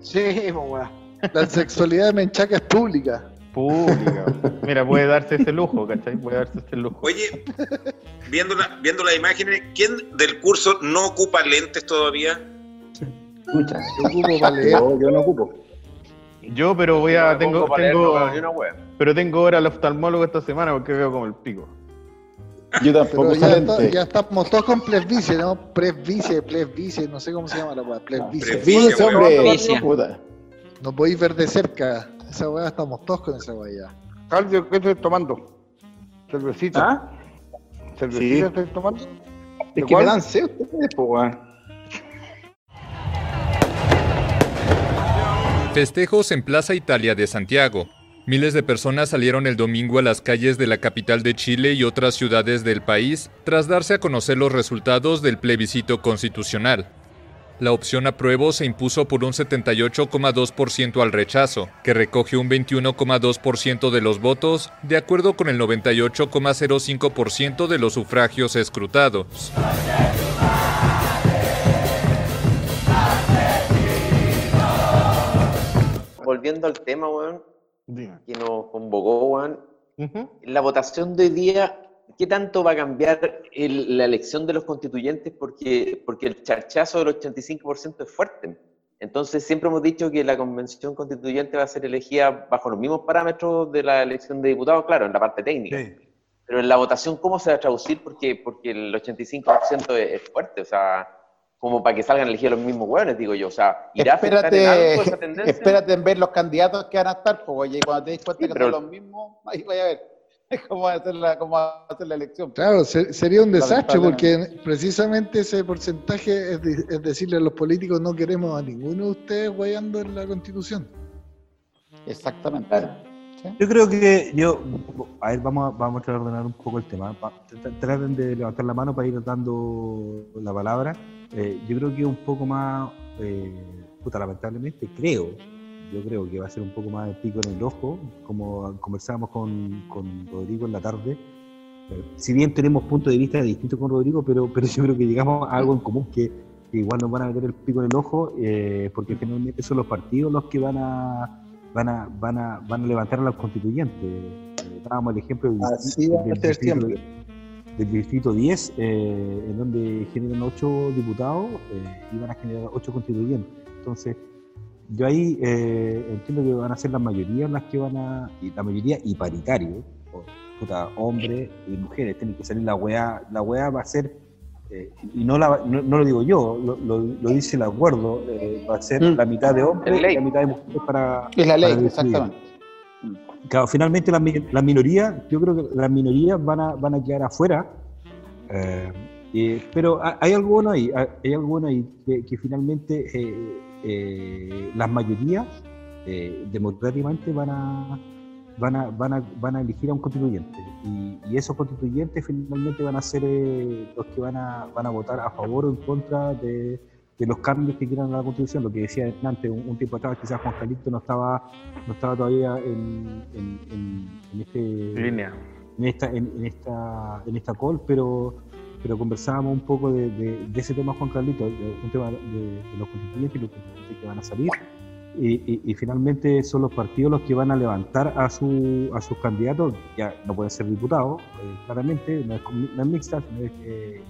[SPEAKER 13] Sí, weón.
[SPEAKER 4] La sexualidad de Menchaca es pública.
[SPEAKER 3] Pública. Mira, puede darse ese lujo, ¿cachai? Puede darse ese lujo.
[SPEAKER 5] Oye, viendo, la- viendo las imágenes, ¿quién del curso no ocupa lentes todavía?
[SPEAKER 7] Escucha.
[SPEAKER 4] Yo ocupo para leer.
[SPEAKER 12] Yo, yo no ocupo.
[SPEAKER 3] Yo, pero voy a. Tengo, tengo, pero tengo hora al oftalmólogo esta semana porque veo como el pico.
[SPEAKER 9] Yo tampoco
[SPEAKER 4] ya, está-
[SPEAKER 9] lente.
[SPEAKER 4] ya estamos todos con presbicie, ¿no? Presbicie, presbicie, no sé cómo se llama la weá. Presbicie,
[SPEAKER 9] Fíjense, hombre.
[SPEAKER 4] No podéis ver de cerca. Esa weá estamos todos con esa weá ya.
[SPEAKER 2] ¿qué estoy tomando? ¿Cervecita?
[SPEAKER 12] ¿Ah?
[SPEAKER 2] ¿Cervecita
[SPEAKER 12] Sí.
[SPEAKER 2] estoy tomando?
[SPEAKER 12] Es
[SPEAKER 2] ¿De
[SPEAKER 12] que
[SPEAKER 2] cuál?
[SPEAKER 12] me dan sed ustedes, po, weón.
[SPEAKER 15] Festejos en Plaza Italia de Santiago. Miles de personas salieron el domingo a las calles de la capital de Chile y otras ciudades del país tras darse a conocer los resultados del plebiscito constitucional. La opción apruebo se impuso por un 78,2% al rechazo, que recoge un 21,2% de los votos, de acuerdo con el 98,05% de los sufragios escrutados.
[SPEAKER 10] Volviendo al tema, weón, que nos convocó, weón, la votación de hoy día, ¿qué tanto va a cambiar el- la elección de los constituyentes? Porque, porque el charchazo del 85% es fuerte. Entonces, siempre hemos dicho que la convención constituyente va a ser elegida bajo los mismos parámetros de la elección de diputados, claro, en la parte técnica. Pero en la votación, ¿cómo se va a traducir? Porque, porque el 85% es, es fuerte, o sea, como para que salgan elegidos los mismos hueones, digo yo. O sea, ¿irá a afectar en algo esa
[SPEAKER 9] Espérate,
[SPEAKER 10] tendencia?
[SPEAKER 9] espérate en ver los candidatos que van a estar, pues, oye, cuando te des cuenta
[SPEAKER 10] Sí,
[SPEAKER 9] que
[SPEAKER 10] pero-
[SPEAKER 9] son los mismos, ahí vaya a ver cómo ser la, cómo ser la elección.
[SPEAKER 4] Claro, se- sería un desastre porque precisamente ese porcentaje es, de- es decirle a los políticos no queremos a ninguno de ustedes guayando en la constitución.
[SPEAKER 9] Exactamente. ¿Sí?
[SPEAKER 8] Yo creo que yo, a ver, vamos a, vamos a tratar de ordenar un poco el tema. Traten de levantar la mano para ir dando la palabra. Eh, yo creo que un poco más, eh, puta, lamentablemente, creo, yo creo que va a ser un poco más de pico en el ojo, como conversábamos con, con Rodrigo en la tarde. Eh, si bien tenemos puntos de vista distintos con Rodrigo, pero, pero yo creo que llegamos a algo en común que, que igual nos van a meter el pico en el ojo, eh, porque finalmente son los partidos los que van a van a, van a, van a levantar a los constituyentes. Eh, dábamos el ejemplo del,
[SPEAKER 12] Así
[SPEAKER 8] distrito, del distrito 10, eh, en donde generan 8 diputados eh, y van a generar 8 constituyentes. Entonces, yo ahí eh, entiendo que van a ser la mayoría las que van a, y la mayoría y paritario, puta, hombres y mujeres, tienen que salir la weá, la weá va a ser, eh, y no, la, no, no lo digo yo, lo, lo, lo dice el acuerdo, eh, va a ser
[SPEAKER 9] Mm.
[SPEAKER 8] la mitad de hombres y la mitad de mujeres para...
[SPEAKER 9] Es la ley, exactamente.
[SPEAKER 8] Claro, finalmente las las minorías, yo creo que las minorías van a, van a quedar afuera, eh, eh, pero ha- hay algo bueno ahí, hay hay algo bueno ahí, que, que finalmente eh, las mayorías eh, democráticamente van a, van, a, van, a, van a elegir a un constituyente y, y esos constituyentes finalmente van a ser eh, los que van a, van a votar a favor o en contra de, de los cambios que quieran a la constitución, lo que decía antes, un, un tiempo atrás quizás Juan Calixto no estaba, no estaba todavía en, en, en, en este
[SPEAKER 3] Línea.
[SPEAKER 8] en esta, en, en esta, en esta call, pero, pero conversábamos un poco de, de- ese tema, Juan Carlito, de- un tema de, los constituyentes y los constituyentes que van a salir. y, finalmente son los partidos los que van a levantar a, su, a sus candidatos, ya no pueden ser diputados, eh, claramente, no es, no es mixta, no es eh,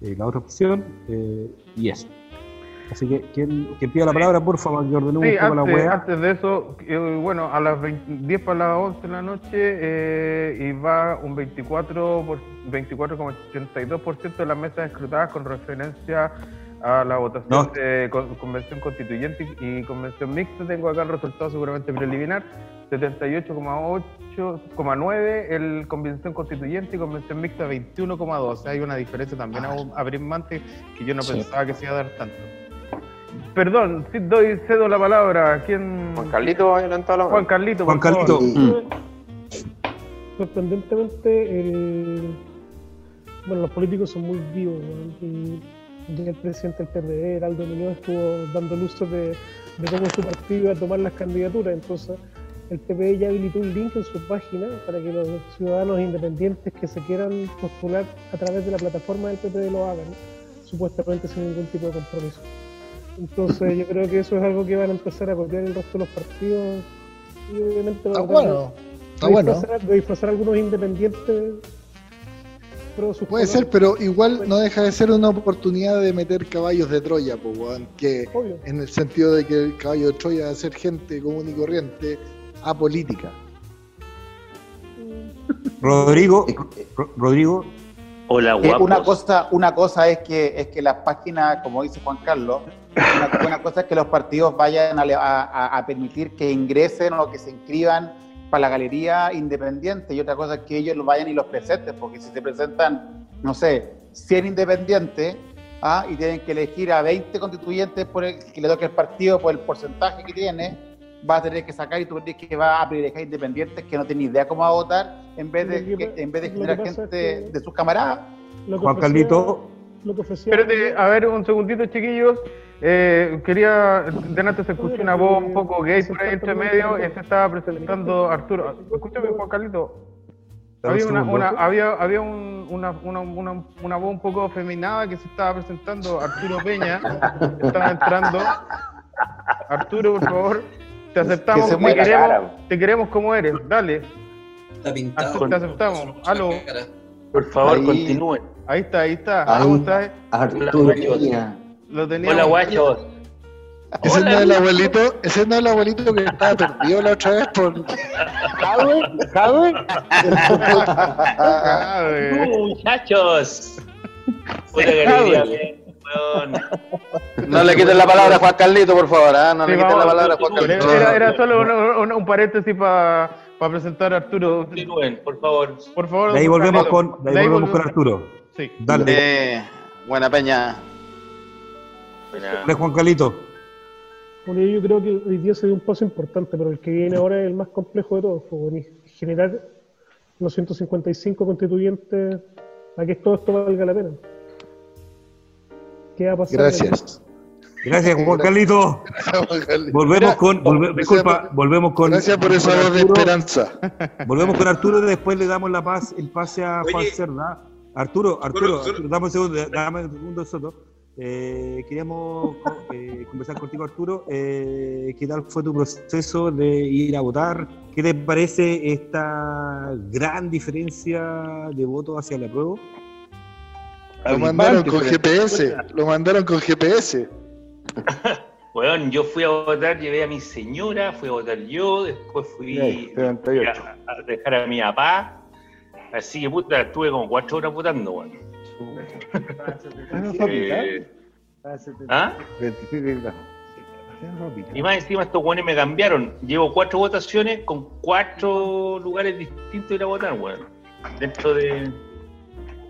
[SPEAKER 8] eh, la otra opción, y eso. Así que, ¿quién, ¿quién pida la palabra, por favor, que ordenemos
[SPEAKER 3] sí,
[SPEAKER 8] un poco
[SPEAKER 3] antes,
[SPEAKER 8] la
[SPEAKER 3] antes de eso, bueno, a las 20 10 para las 11 de la noche y va un 24 por 24,82% de las mesas escrutadas con referencia a la votación de convención constituyente y convención mixta. Tengo acá el resultado seguramente preliminar. 78,8,9 el convención constituyente y convención mixta 21,2. Hay una diferencia también ah. abismante que yo no pensaba que se iba a dar tanto. Perdón, doy, cedo la palabra. ¿Quién?
[SPEAKER 16] Juan Carlito adelantado la
[SPEAKER 3] Juan Carlito.
[SPEAKER 8] Juan Carlito.
[SPEAKER 11] Sorprendentemente, el... bueno, los políticos son muy vivos y el presidente del PRD, Heraldo Muñoz, estuvo dando luz de, de cómo su partido iba a tomar las candidaturas. Entonces, el PPD ya habilitó un link en su página para que los ciudadanos independientes que se quieran postular a través de la plataforma del PPD lo hagan, supuestamente sin ningún tipo de compromiso. Entonces, yo creo que eso es algo que van a empezar a copiar el resto de los partidos y obviamente
[SPEAKER 4] van a bueno.
[SPEAKER 11] de disfrazar a algunos independientes
[SPEAKER 4] Puede ser, pero igual no deja de ser una oportunidad de meter caballos de Troya, que en el sentido de que el caballo de Troya va a ser gente común y corriente, apolítica.
[SPEAKER 8] Rodrigo, Rodrigo.
[SPEAKER 9] Hola, eh, una cosa, una cosa es que es que las páginas, como dice Juan Carlos, una, cosa es que los partidos vayan a, a permitir que ingresen o que se inscriban para la galería independiente y otra cosa es que ellos lo vayan y los presenten, porque si se presentan, no sé, 100 independientes ¿ah? y tienen que elegir a 20 constituyentes por el, que le toque el partido por el porcentaje que tiene, va a tener que sacar y tú crees que va a privilegiar independientes que no tienen idea cómo va a votar en vez de, que, en vez de generar gente de sus camaradas.
[SPEAKER 8] Juan Carlito.
[SPEAKER 3] Espérate, a ver un segundito, chiquillos. Eh, quería, de antes se escuchó una voz un poco gay por ahí entre medio, y se estaba presentando Arturo. Escúchame, Juan Carlito. Había una, una había, había un, una, una, una, una, voz un poco feminada que se estaba presentando Arturo Peña. Estaba entrando. Arturo, por favor, te aceptamos, te queremos, te queremos como eres, dale.
[SPEAKER 6] Está pintado.
[SPEAKER 3] Te aceptamos. Aló.
[SPEAKER 16] Por favor, continúen.
[SPEAKER 3] Ahí está, ahí está. ¿Cómo estás?
[SPEAKER 9] Arturo.
[SPEAKER 3] Lo
[SPEAKER 16] Hola, guachos.
[SPEAKER 4] Ese no es el abuelito, ese no es el abuelito que estaba perdido la otra vez por.
[SPEAKER 16] ¿Jadwe? muchachos.
[SPEAKER 13] No le quiten la palabra a Juan Carlito, por favor. ¿eh? No le quiten la palabra a Juan Carlito.
[SPEAKER 3] Era, era solo un, un, paréntesis para pa presentar a Arturo.
[SPEAKER 16] Continúen, por favor.
[SPEAKER 3] Por favor.
[SPEAKER 8] De ahí volvemos, con, de ahí volvemos con Arturo.
[SPEAKER 3] Sí.
[SPEAKER 13] Dale. Eh, buena peña.
[SPEAKER 8] De Juan Calito.
[SPEAKER 11] Bueno, yo creo que hoy día se dio un paso importante, pero el que viene ahora es el más complejo de todos. Pues, generar los 155 constituyentes a que todo esto valga la pena.
[SPEAKER 4] ¿Qué va a pasar? Gracias.
[SPEAKER 8] Gracias, Juan Carlito. Volvemos con, disculpa, volvemos con.
[SPEAKER 4] Gracias por esa voz de esperanza.
[SPEAKER 8] Volvemos con Arturo y después le damos la paz, el pase a Juan Cerda. Arturo, Arturo, Arturo, dame un segundo, dame un segundo, Soto. Eh, queríamos eh, conversar contigo, Arturo. Eh, ¿Qué tal fue tu proceso de ir a votar? ¿Qué te parece esta gran diferencia de voto hacia la prueba?
[SPEAKER 4] Lo mandaron con GPS, lo mandaron con GPS.
[SPEAKER 16] bueno, yo fui a votar, llevé a mi señora, fui a votar yo, después fui a, dejar a mi papá. Así que puta, estuve como cuatro horas votando, bueno. Eh, ¿Ah? Y más encima estos guanes me cambiaron. Llevo cuatro votaciones con cuatro lugares distintos de ir a votar, bueno, dentro de,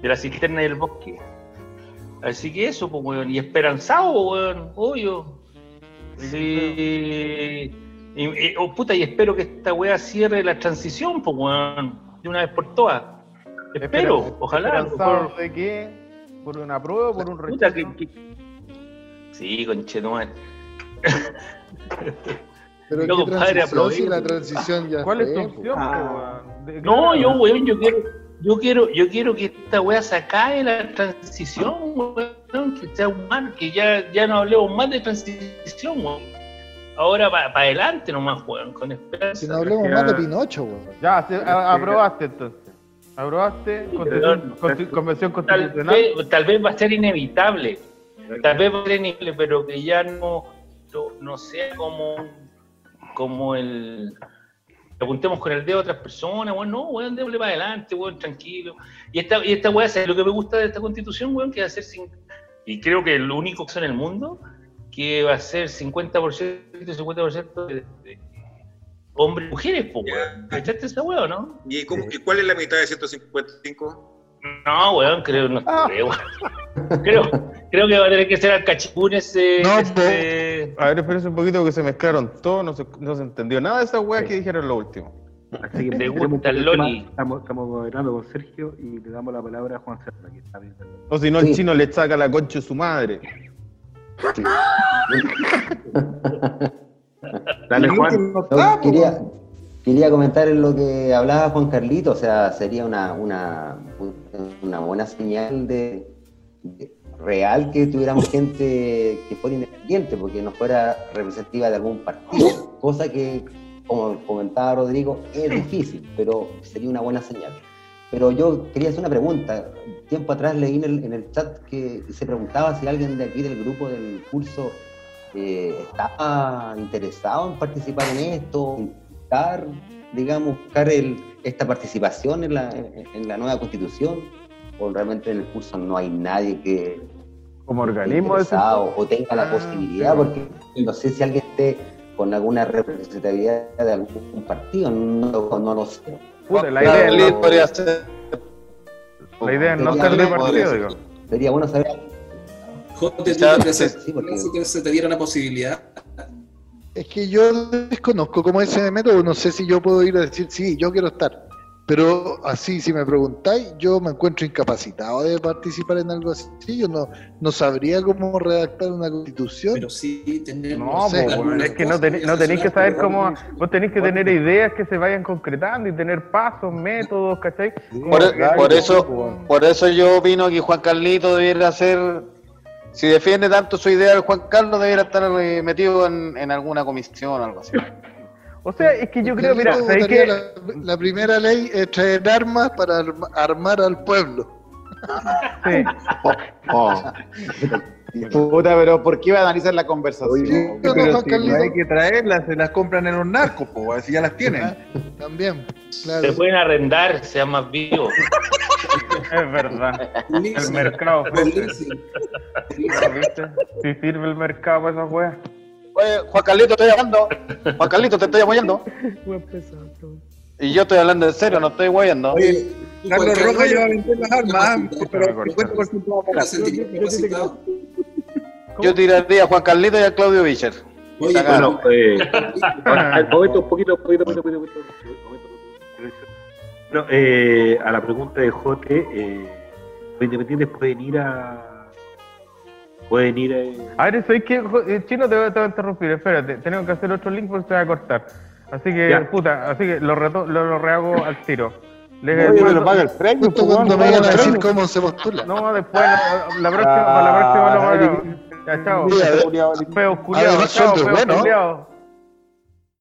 [SPEAKER 16] de la cisterna del bosque. Así que eso, pues, weón. Y esperanzado, weón, obvio. Sí. Y, oh, puta, y espero que esta weá cierre la transición, pues, weón, de una vez por todas. Espero, ojalá.
[SPEAKER 3] ¿Por de qué? ¿Por una prueba o por un rechazo? Que, que...
[SPEAKER 16] Sí, conchetumal.
[SPEAKER 4] Pero no, compadre, si la transición ya
[SPEAKER 3] ¿Cuál es tu opción?
[SPEAKER 16] Ah. No, yo, weón, yo quiero, yo quiero, yo quiero que esta weá se acabe la transición, weón, que sea humano, que ya, ya no hablemos más de transición, weón. ahora para adelante nomás, weón, con esperanza.
[SPEAKER 4] Si no hablemos más de Pinocho, weón.
[SPEAKER 3] Ya, se- a- aprobaste entonces. Aprobaste convención
[SPEAKER 16] Tal
[SPEAKER 3] constitucional.
[SPEAKER 16] vez, tal vez va a ser inevitable, tal vez va a ser inevitable, pero que ya no, no, no sea como, como el... Apuntemos con el dedo a otras personas, weón, no, weón, démosle para adelante, weón, tranquilo. Y esta, y esta weá, ¿sabes lo que me gusta de esta constitución, weón? Que va a ser, sin- y creo que es lo único que en el mundo, que va a ser 50% y 50% de, de hombres y mujeres, po, weón. ¿Cachaste esa weá o no?
[SPEAKER 5] ¿Y, cómo- y cuál es la mitad de 155?
[SPEAKER 16] No, weón, creo, no creo. creo, creo que va a tener que ser al cachipún ese. ese-
[SPEAKER 3] A ver, espérense un poquito porque se mezclaron todo, no se, no se entendió nada de esas weas que dijeron lo último.
[SPEAKER 8] Así que
[SPEAKER 16] ¿Te gusta el Loli?
[SPEAKER 8] Estamos, estamos gobernando con Sergio y le damos la palabra a Juan Serra, que está bien.
[SPEAKER 3] O si no, el chino le saca la concha de su madre.
[SPEAKER 8] Dale, Juan.
[SPEAKER 7] No, quería, quería comentar en lo que hablaba Juan Carlito, o sea, sería una, una, una buena señal de, real que tuviéramos gente que fuera independiente, porque no fuera representativa de algún partido, cosa que, como comentaba Rodrigo, es difícil, pero sería una buena señal. Pero yo quería hacer una pregunta. Tiempo atrás leí en el, en el chat que se preguntaba si alguien de aquí del grupo del curso eh, estaba interesado en participar en esto, intentar, digamos, buscar el, esta participación en la, en, la nueva constitución, o realmente en el curso no hay nadie que
[SPEAKER 3] Como organismo de
[SPEAKER 7] o tenga la
[SPEAKER 3] Ah,
[SPEAKER 7] posibilidad, porque no sé si alguien esté con alguna representatividad de algún partido, no, lo- no lo sé.
[SPEAKER 3] Puta, la idea es no-
[SPEAKER 13] podría ser.
[SPEAKER 3] La idea es no ser de partido, digo.
[SPEAKER 7] Sería bueno saber.
[SPEAKER 6] Jote, ¿tú crees que-
[SPEAKER 7] sí, porque-
[SPEAKER 6] crees que se te diera una posibilidad?
[SPEAKER 4] Es que yo desconozco cómo es ese método, no sé si yo puedo ir a decir, sí, yo quiero estar. Pero así, si me preguntáis, yo me encuentro incapacitado de participar en algo así. Yo no, no sabría cómo redactar una constitución.
[SPEAKER 6] Pero sí tener...
[SPEAKER 3] No,
[SPEAKER 4] sé,
[SPEAKER 3] po, weón, es que no, no tenéis que saber cómo. Vos tenéis que tener ideas que se vayan concretando y tener pasos, métodos, ¿cachai?
[SPEAKER 13] Por, por eso, por eso yo opino que Juan Carlito debiera ser, si defiende tanto su idea de Juan Carlos, debiera estar eh, metido en, en alguna comisión o algo así.
[SPEAKER 3] O sea, es que yo creo, mira,
[SPEAKER 4] Yo
[SPEAKER 3] ¿sabéis
[SPEAKER 4] votaría
[SPEAKER 3] qué?
[SPEAKER 4] la, la primera ley es traer armas para arma- armar al pueblo.
[SPEAKER 3] Sí.
[SPEAKER 9] Puta, pero ¿por qué iba a analizar la conversación?
[SPEAKER 12] Pero
[SPEAKER 4] Juan
[SPEAKER 12] si
[SPEAKER 4] Carlito.
[SPEAKER 12] no hay que traerlas, se las compran en los narcos, po, así ya las tienen.
[SPEAKER 4] También,
[SPEAKER 16] Se pueden arrendar, sean más vivos.
[SPEAKER 3] Es verdad. El mercado ofrece. Si sirve el mercado para esas weas.
[SPEAKER 13] Oye, Juan Carlito, estoy hablando. Juan Carlito, te estoy apoyando.
[SPEAKER 11] Weón pesado, weón.
[SPEAKER 13] Y yo estoy hablando en serio, no estoy guayando.
[SPEAKER 12] Oye, Carlos
[SPEAKER 6] Juan
[SPEAKER 12] Rojas
[SPEAKER 6] Carlos,
[SPEAKER 12] ya va a vender las armas, pero 50% va a
[SPEAKER 6] ¿Te
[SPEAKER 12] pagar.
[SPEAKER 13] Yo tiraría a Juan Carlito y a Claudio Bicher.
[SPEAKER 6] Oye.
[SPEAKER 8] Bueno, eh, momento, un poquito, un poquito, un poquito, poquito. Bueno, eh, a la pregunta de Jote, eh, los independientes pueden ir a. Pueden ir a.
[SPEAKER 3] A ver, ¿sabéis qué? Jo- eh, Chino, te voy, te voy a interrumpir, espérate. Tenemos que hacer otro link porque se va a cortar. Así que,
[SPEAKER 8] Ya.
[SPEAKER 3] puta, así que lo, reto- lo, lo rehago al tiro.
[SPEAKER 9] Oye, me
[SPEAKER 3] mando-
[SPEAKER 9] lo paga el premio, pues,
[SPEAKER 4] cuando me vayan a decir cómo se postula.
[SPEAKER 3] No, después, la, la próxima, para la próxima lo
[SPEAKER 9] Ah,
[SPEAKER 3] chao. Chao, feos
[SPEAKER 4] bueno.
[SPEAKER 3] culiados.